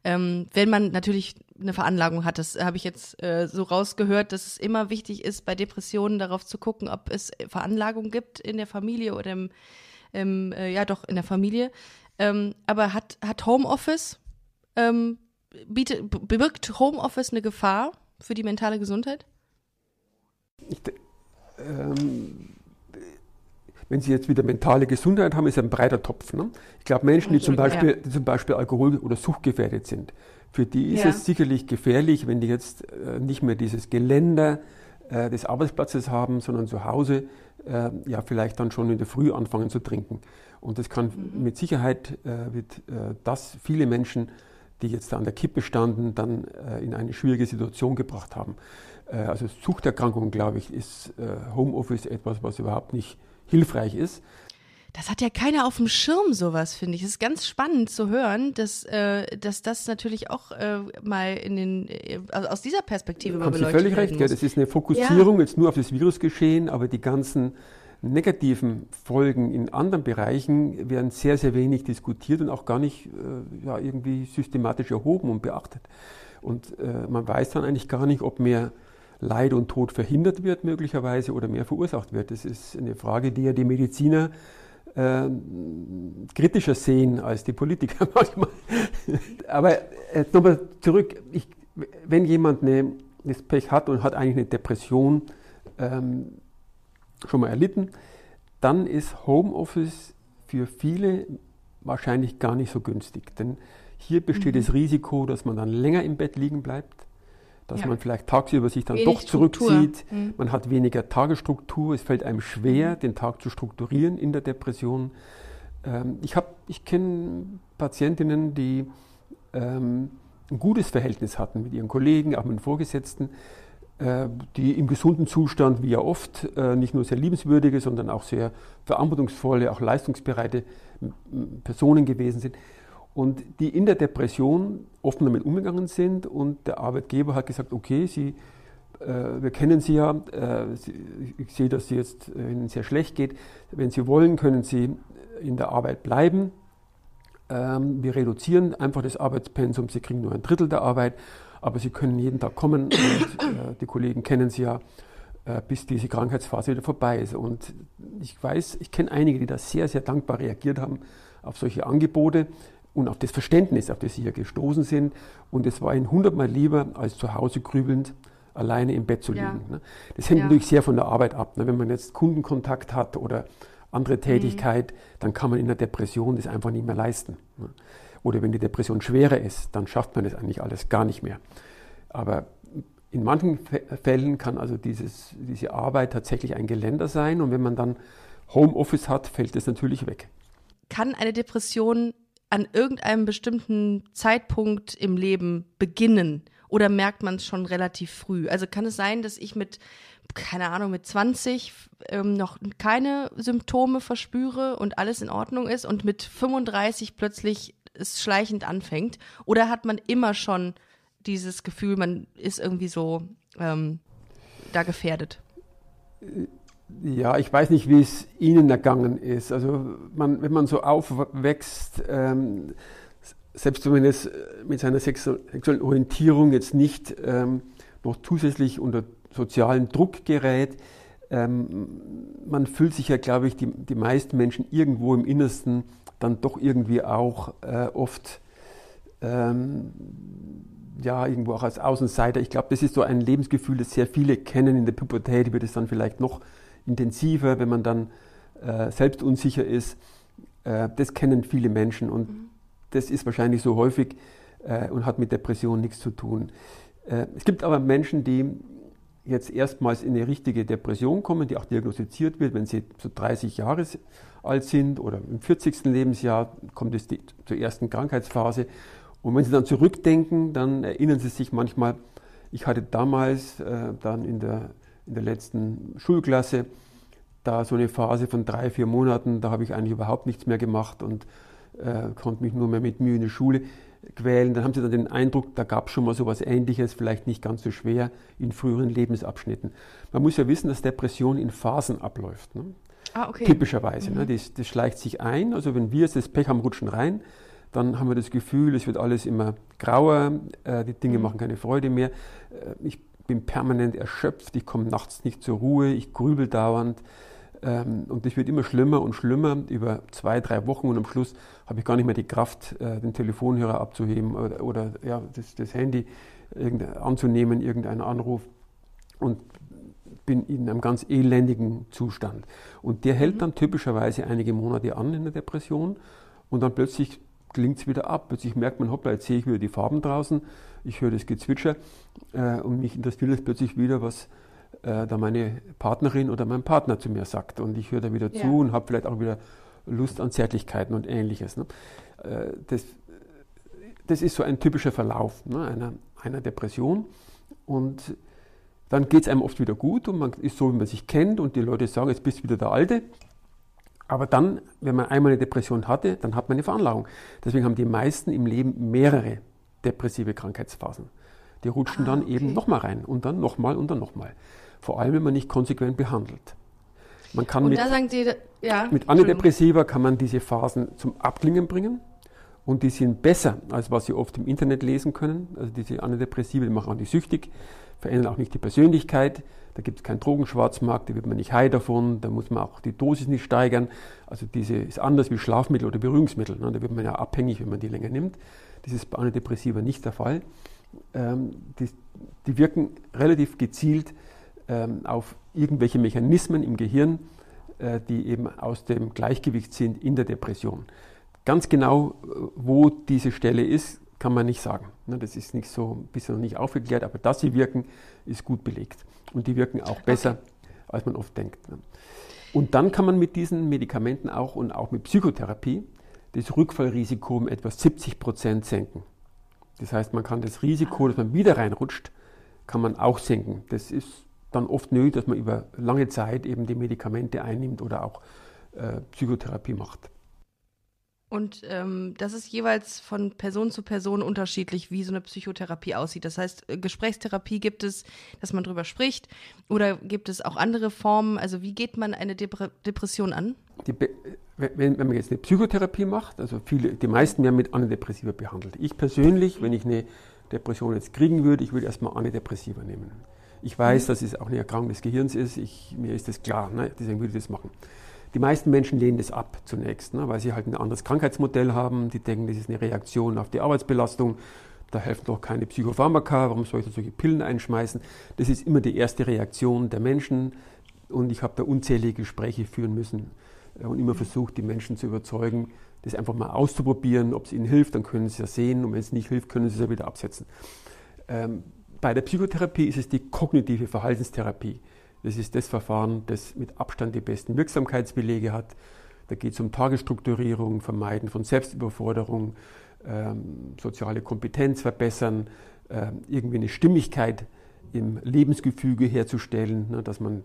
ähm, wenn man natürlich eine Veranlagung hat, das habe ich jetzt äh, so rausgehört, dass es immer wichtig ist, bei Depressionen darauf zu gucken, ob es Veranlagung gibt in der Familie oder im, im äh, ja doch in der Familie. Ähm, aber hat, hat Homeoffice, ähm, bietet, bewirkt Homeoffice eine Gefahr für die mentale Gesundheit? Ich, ähm, wenn Sie jetzt wieder mentale Gesundheit haben, ist ein breiter Topf. Ne? Ich glaube, Menschen, die zum, Beispiel, die zum Beispiel Alkohol- oder Suchtgefährdet sind, für die ist ja. es sicherlich gefährlich, wenn die jetzt äh, nicht mehr dieses Geländer äh, des Arbeitsplatzes haben, sondern zu Hause äh, ja vielleicht dann schon in der Früh anfangen zu trinken. Und das kann mhm. mit Sicherheit wird das viele Menschen, die jetzt da an der Kippe standen, dann in eine schwierige Situation gebracht haben. also Suchterkrankungen, glaube ich, ist Homeoffice etwas, was überhaupt nicht hilfreich ist. Das hat ja keiner auf dem Schirm, sowas, finde ich. Es ist ganz spannend zu hören, dass, äh, dass das natürlich auch äh, mal in den, äh, aus dieser Perspektive mal beleuchtet Sie völlig recht, ja, das ist eine Fokussierung ja. jetzt nur auf das Virusgeschehen, aber die ganzen negativen Folgen in anderen Bereichen werden sehr, sehr wenig diskutiert und auch gar nicht äh, ja, irgendwie systematisch erhoben und beachtet. Und äh, man weiß dann eigentlich gar nicht, ob mehr Leid und Tod verhindert wird möglicherweise oder mehr verursacht wird. Das ist eine Frage, die ja die Mediziner äh, kritischer sehen als die Politiker [LAUGHS] manchmal. Aber äh, nochmal zurück, ich, wenn jemand eine, das Pech hat und hat eigentlich eine Depression ähm, schon mal erlitten, dann ist Homeoffice für viele wahrscheinlich gar nicht so günstig. Denn hier besteht mhm. das Risiko, dass man dann länger im Bett liegen bleibt dass ja. man vielleicht tagsüber sich dann Wenig doch zurückzieht. Mhm. Man hat weniger Tagesstruktur. Es fällt einem schwer, mhm. den Tag zu strukturieren in der Depression. Ähm, ich ich kenne Patientinnen, die ähm, ein gutes Verhältnis hatten mit ihren Kollegen, auch mit den Vorgesetzten, äh, die im gesunden Zustand, wie ja oft, äh, nicht nur sehr liebenswürdige, sondern auch sehr verantwortungsvolle, auch leistungsbereite Personen gewesen sind und die in der Depression offen damit umgegangen sind und der Arbeitgeber hat gesagt, okay, Sie, äh, wir kennen Sie ja, äh, Sie, ich sehe, dass Sie jetzt äh, Ihnen sehr schlecht geht. Wenn Sie wollen, können Sie in der Arbeit bleiben. Ähm, wir reduzieren einfach das Arbeitspensum, Sie kriegen nur ein Drittel der Arbeit, aber Sie können jeden Tag kommen und äh, die Kollegen kennen Sie ja äh, bis diese Krankheitsphase wieder vorbei ist. Und ich weiß, ich kenne einige, die da sehr, sehr dankbar reagiert haben auf solche Angebote und auf das Verständnis, auf das sie hier gestoßen sind. Und es war ihnen hundertmal lieber, als zu Hause grübelnd alleine im Bett zu liegen. Ja. Ne? Das hängt ja. natürlich sehr von der Arbeit ab. Ne? Wenn man jetzt Kundenkontakt hat oder andere Tätigkeit, mhm. dann kann man in der Depression das einfach nicht mehr leisten. Ne? Oder wenn die Depression schwerer ist, dann schafft man das eigentlich alles gar nicht mehr. Aber in manchen Fällen kann also dieses, diese Arbeit tatsächlich ein Geländer sein und wenn man dann Homeoffice hat, fällt es natürlich weg. Kann eine Depression an irgendeinem bestimmten Zeitpunkt im Leben beginnen? Oder merkt man es schon relativ früh? Also kann es sein, dass ich mit, keine Ahnung, mit 20 ähm, noch keine Symptome verspüre und alles in Ordnung ist und mit 35 plötzlich es schleichend anfängt? Oder hat man immer schon dieses Gefühl, man ist irgendwie so ähm, da gefährdet? Äh, ja, ich weiß nicht, wie es Ihnen ergangen ist. Also man, wenn man so aufwächst, ähm, selbst wenn man jetzt mit seiner sexuellen Orientierung jetzt nicht ähm, noch zusätzlich unter sozialen Druck gerät, ähm, man fühlt sich ja, glaube ich, die, die meisten Menschen irgendwo im Innersten dann doch irgendwie auch äh, oft ähm, ja, irgendwo auch als Außenseiter. Ich glaube, das ist so ein Lebensgefühl, das sehr viele kennen. In der Pubertät wird es dann vielleicht noch intensiver, wenn man dann äh, selbst unsicher ist. Äh, das kennen viele Menschen und mhm. das ist wahrscheinlich so häufig äh, und hat mit Depressionen nichts zu tun. Äh, es gibt aber Menschen, die jetzt erstmals in eine richtige Depression kommen, die auch diagnostiziert wird, wenn sie so 30 Jahre alt sind oder im 40. Lebensjahr kommt es die, zur ersten Krankheitsphase. Und wenn sie dann zurückdenken, dann erinnern sie sich manchmal, ich hatte damals äh, dann in der in der letzten Schulklasse, da so eine Phase von drei, vier Monaten, da habe ich eigentlich überhaupt nichts mehr gemacht und äh, konnte mich nur mehr mit Mühe in die Schule quälen. Dann haben sie dann den Eindruck, da gab es schon mal so etwas Ähnliches, vielleicht nicht ganz so schwer in früheren Lebensabschnitten. Man muss ja wissen, dass Depression in Phasen abläuft. Ne? Ah, okay. Typischerweise. Ne? Mhm. Ne? Das, das, schleicht sich ein. Also wenn wir das Pech haben, rutschen rein, dann haben wir das Gefühl, es wird alles immer grauer, äh, die Dinge mhm. machen keine Freude mehr. Äh, ich bin permanent erschöpft, ich komme nachts nicht zur Ruhe, ich grübel dauernd, Ähm, und das wird immer schlimmer und schlimmer über zwei, drei Wochen und am Schluss habe ich gar nicht mehr die Kraft, äh, den Telefonhörer abzuheben oder, oder ja, das, das Handy anzunehmen, irgendeinen Anruf und bin in einem ganz elendigen Zustand. Und der hält mhm. dann typischerweise einige Monate an in der Depression und dann plötzlich klingt es wieder ab. Plötzlich merkt man, hoppla, jetzt sehe ich wieder die Farben draußen, ich höre das Gezwitscher äh, und mich interessiert es plötzlich wieder, was äh, da meine Partnerin oder mein Partner zu mir sagt. Und ich höre da wieder ja. zu und habe vielleicht auch wieder Lust an Zärtlichkeiten und ähnliches. Ne? Äh, das, das ist so ein typischer Verlauf ne? einer, einer Depression. Und dann geht es einem oft wieder gut und man ist so, wie man sich kennt und die Leute sagen, jetzt bist du wieder der Alte. Aber dann, wenn man einmal eine Depression hatte, dann hat man eine Veranlagung. Deswegen haben die meisten im Leben mehrere depressive Krankheitsphasen. Die rutschen ah, dann okay. eben nochmal rein und dann nochmal und dann nochmal. Vor allem, wenn man nicht konsequent behandelt. Man kann und mit, Sie, ja, mit Antidepressiva kann man diese Phasen zum Abklingen bringen und die sind besser, als was Sie oft im Internet lesen können. Also diese Antidepressiva, die machen auch nicht süchtig, verändern auch nicht die Persönlichkeit. Da gibt es keinen Drogenschwarzmarkt, da wird man nicht high davon, da muss man auch die Dosis nicht steigern. Also diese ist anders wie Schlafmittel oder Beruhigungsmittel. Ne? Da wird man ja abhängig, wenn man die länger nimmt. Das ist bei Antidepressiva nicht der Fall. Ähm, die, die, wirken relativ gezielt ähm, auf irgendwelche Mechanismen im Gehirn, äh, die eben aus dem Gleichgewicht sind in der Depression. Ganz genau, äh, wo diese Stelle ist, kann man nicht sagen. Ne, das ist nicht so, bisher noch nicht aufgeklärt, aber dass sie wirken, ist gut belegt. Und die wirken auch besser, okay. als man oft denkt. Und dann kann man mit diesen Medikamenten auch und auch mit Psychotherapie das Rückfallrisiko um etwa 70 Prozent senken. Das heißt, man kann das Risiko, dass man wieder reinrutscht, kann man auch senken. Das ist dann oft nötig, dass man über lange Zeit eben die Medikamente einnimmt oder auch äh, Psychotherapie macht. Und ähm, das ist jeweils von Person zu Person unterschiedlich, wie so eine Psychotherapie aussieht. Das heißt, äh, Gesprächstherapie gibt es, dass man drüber spricht, oder gibt es auch andere Formen? Also wie geht man eine Depre Depression an? Wenn, wenn, man jetzt eine Psychotherapie macht, also viele, die meisten werden mit Antidepressiva behandelt. Ich persönlich, wenn ich eine Depression jetzt kriegen würde, ich würde erstmal Antidepressiva nehmen. Ich weiß, mhm. dass es auch eine Erkrankung des Gehirns ist, ich, mir ist das klar, ne? deswegen würde ich das machen. Die meisten Menschen lehnen das ab zunächst, ne? weil sie halt ein anderes Krankheitsmodell haben. Die denken, das ist eine Reaktion auf die Arbeitsbelastung. Da helfen doch keine Psychopharmaka, warum soll ich da solche Pillen einschmeißen? Das ist immer die erste Reaktion der Menschen und ich habe da unzählige Gespräche führen müssen äh, und immer versucht, die Menschen zu überzeugen, das einfach mal auszuprobieren, ob es ihnen hilft, dann können sie es ja sehen und wenn es nicht hilft, können sie es ja wieder absetzen. Ähm, bei der Psychotherapie ist es die kognitive Verhaltenstherapie. Das ist das Verfahren, das mit Abstand die besten Wirksamkeitsbelege hat. Da geht es um Tagesstrukturierung, Vermeiden von Selbstüberforderung, ähm, soziale Kompetenz verbessern, äh, irgendwie eine Stimmigkeit im Lebensgefüge herzustellen, ne, dass man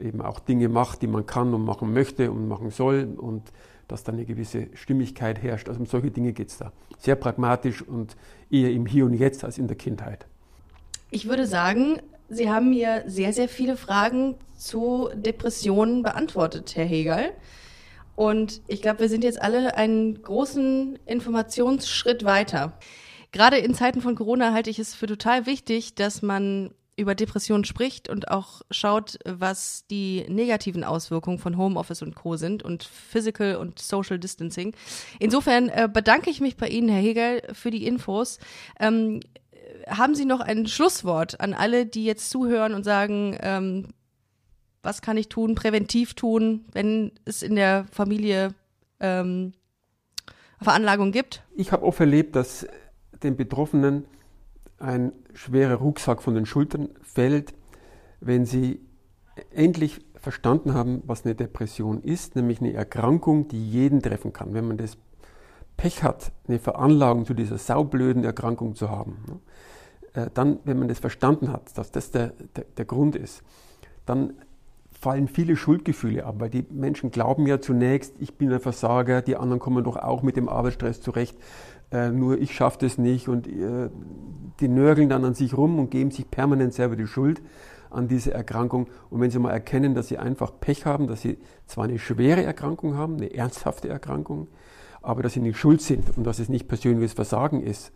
eben auch Dinge macht, die man kann und machen möchte und machen soll und dass da eine gewisse Stimmigkeit herrscht. Also um solche Dinge geht es da. Sehr pragmatisch und eher im Hier und Jetzt als in der Kindheit. Ich würde sagen, Sie haben mir sehr, sehr viele Fragen zu Depressionen beantwortet, Herr Hegel. Und ich glaube, wir sind jetzt alle einen großen Informationsschritt weiter. Gerade in Zeiten von Corona halte ich es für total wichtig, dass man über Depressionen spricht und auch schaut, was die negativen Auswirkungen von Homeoffice und Co. sind und Physical und Social Distancing. Insofern äh, bedanke ich mich bei Ihnen, Herr Hegel, für die Infos. Ähm, haben Sie noch ein Schlusswort an alle, die jetzt zuhören und sagen, ähm, was kann ich tun, präventiv tun, wenn es in der Familie ähm, Veranlagung gibt? Ich habe oft erlebt, dass den Betroffenen ein schwerer Rucksack von den Schultern fällt, wenn sie endlich verstanden haben, was eine Depression ist, nämlich eine Erkrankung, die jeden treffen kann. Wenn man das Pech hat, eine Veranlagung zu dieser saublöden Erkrankung zu haben, äh, dann, wenn man das verstanden hat, dass das der, der, der Grund ist, dann fallen viele Schuldgefühle ab, weil die Menschen glauben ja zunächst, ich bin ein Versager, die anderen kommen doch auch mit dem Arbeitsstress zurecht, äh, nur ich schaffe das nicht und äh, die nörgeln dann an sich rum und geben sich permanent selber die Schuld an diese Erkrankung. Und wenn sie mal erkennen, dass sie einfach Pech haben, dass sie zwar eine schwere Erkrankung haben, eine ernsthafte Erkrankung, aber dass sie nicht schuld sind und dass es nicht persönliches Versagen ist,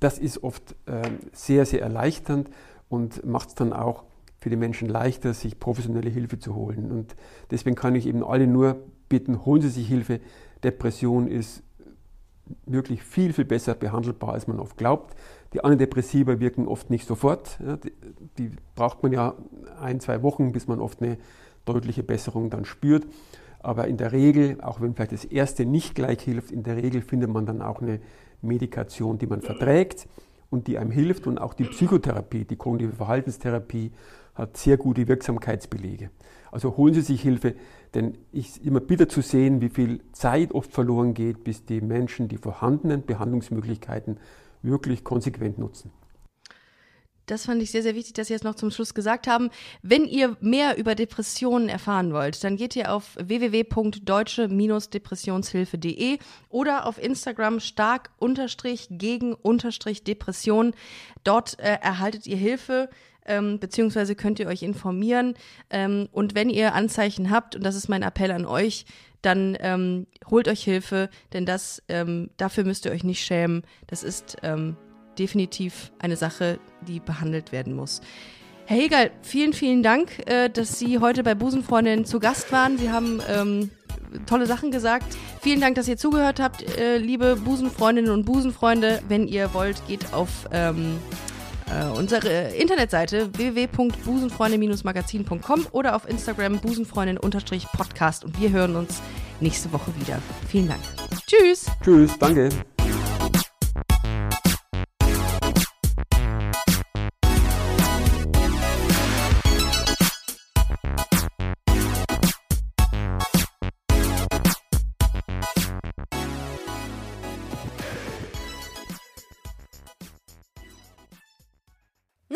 das ist oft ähm, sehr, sehr erleichternd und macht es dann auch für die Menschen leichter, sich professionelle Hilfe zu holen. Und deswegen kann ich eben alle nur bitten, holen Sie sich Hilfe. Depression ist wirklich viel, viel besser behandelbar, als man oft glaubt. Die Antidepressiva wirken oft nicht sofort. Die, braucht man ja ein, zwei Wochen, bis man oft eine deutliche Besserung dann spürt. Aber in der Regel, auch wenn vielleicht das erste nicht gleich hilft, in der Regel findet man dann auch eine Medikation, die man verträgt und die einem hilft. Und auch die Psychotherapie, die kognitive Verhaltenstherapie hat sehr gute Wirksamkeitsbelege. Also holen Sie sich Hilfe, denn ich ist immer bitter zu sehen, wie viel Zeit oft verloren geht, bis die Menschen die vorhandenen Behandlungsmöglichkeiten wirklich konsequent nutzen. Das fand ich sehr, sehr wichtig, dass Sie jetzt noch zum Schluss gesagt haben. Wenn ihr mehr über Depressionen erfahren wollt, dann geht ihr auf www.deutsche-depressionshilfe.de oder auf Instagram stark gegen Depression. Dort äh, erhaltet ihr Hilfe ähm, beziehungsweise könnt ihr euch informieren. Ähm, und wenn ihr Anzeichen habt, und das ist mein Appell an euch, dann ähm, holt euch Hilfe, denn das, ähm, dafür müsst ihr euch nicht schämen. Das ist ähm, definitiv eine Sache, die behandelt werden muss. Herr Hegel, vielen, vielen Dank, äh, dass Sie heute bei Busenfreundin zu Gast waren. Sie haben ähm, tolle Sachen gesagt. Vielen Dank, dass ihr zugehört habt, äh, liebe Busenfreundinnen und Busenfreunde. Wenn ihr wollt, geht auf ähm, äh, unsere Internetseite www.busenfreunde-magazin.com oder auf Instagram busenfreundin-podcast und wir hören uns nächste Woche wieder. Vielen Dank. Tschüss. Tschüss, danke.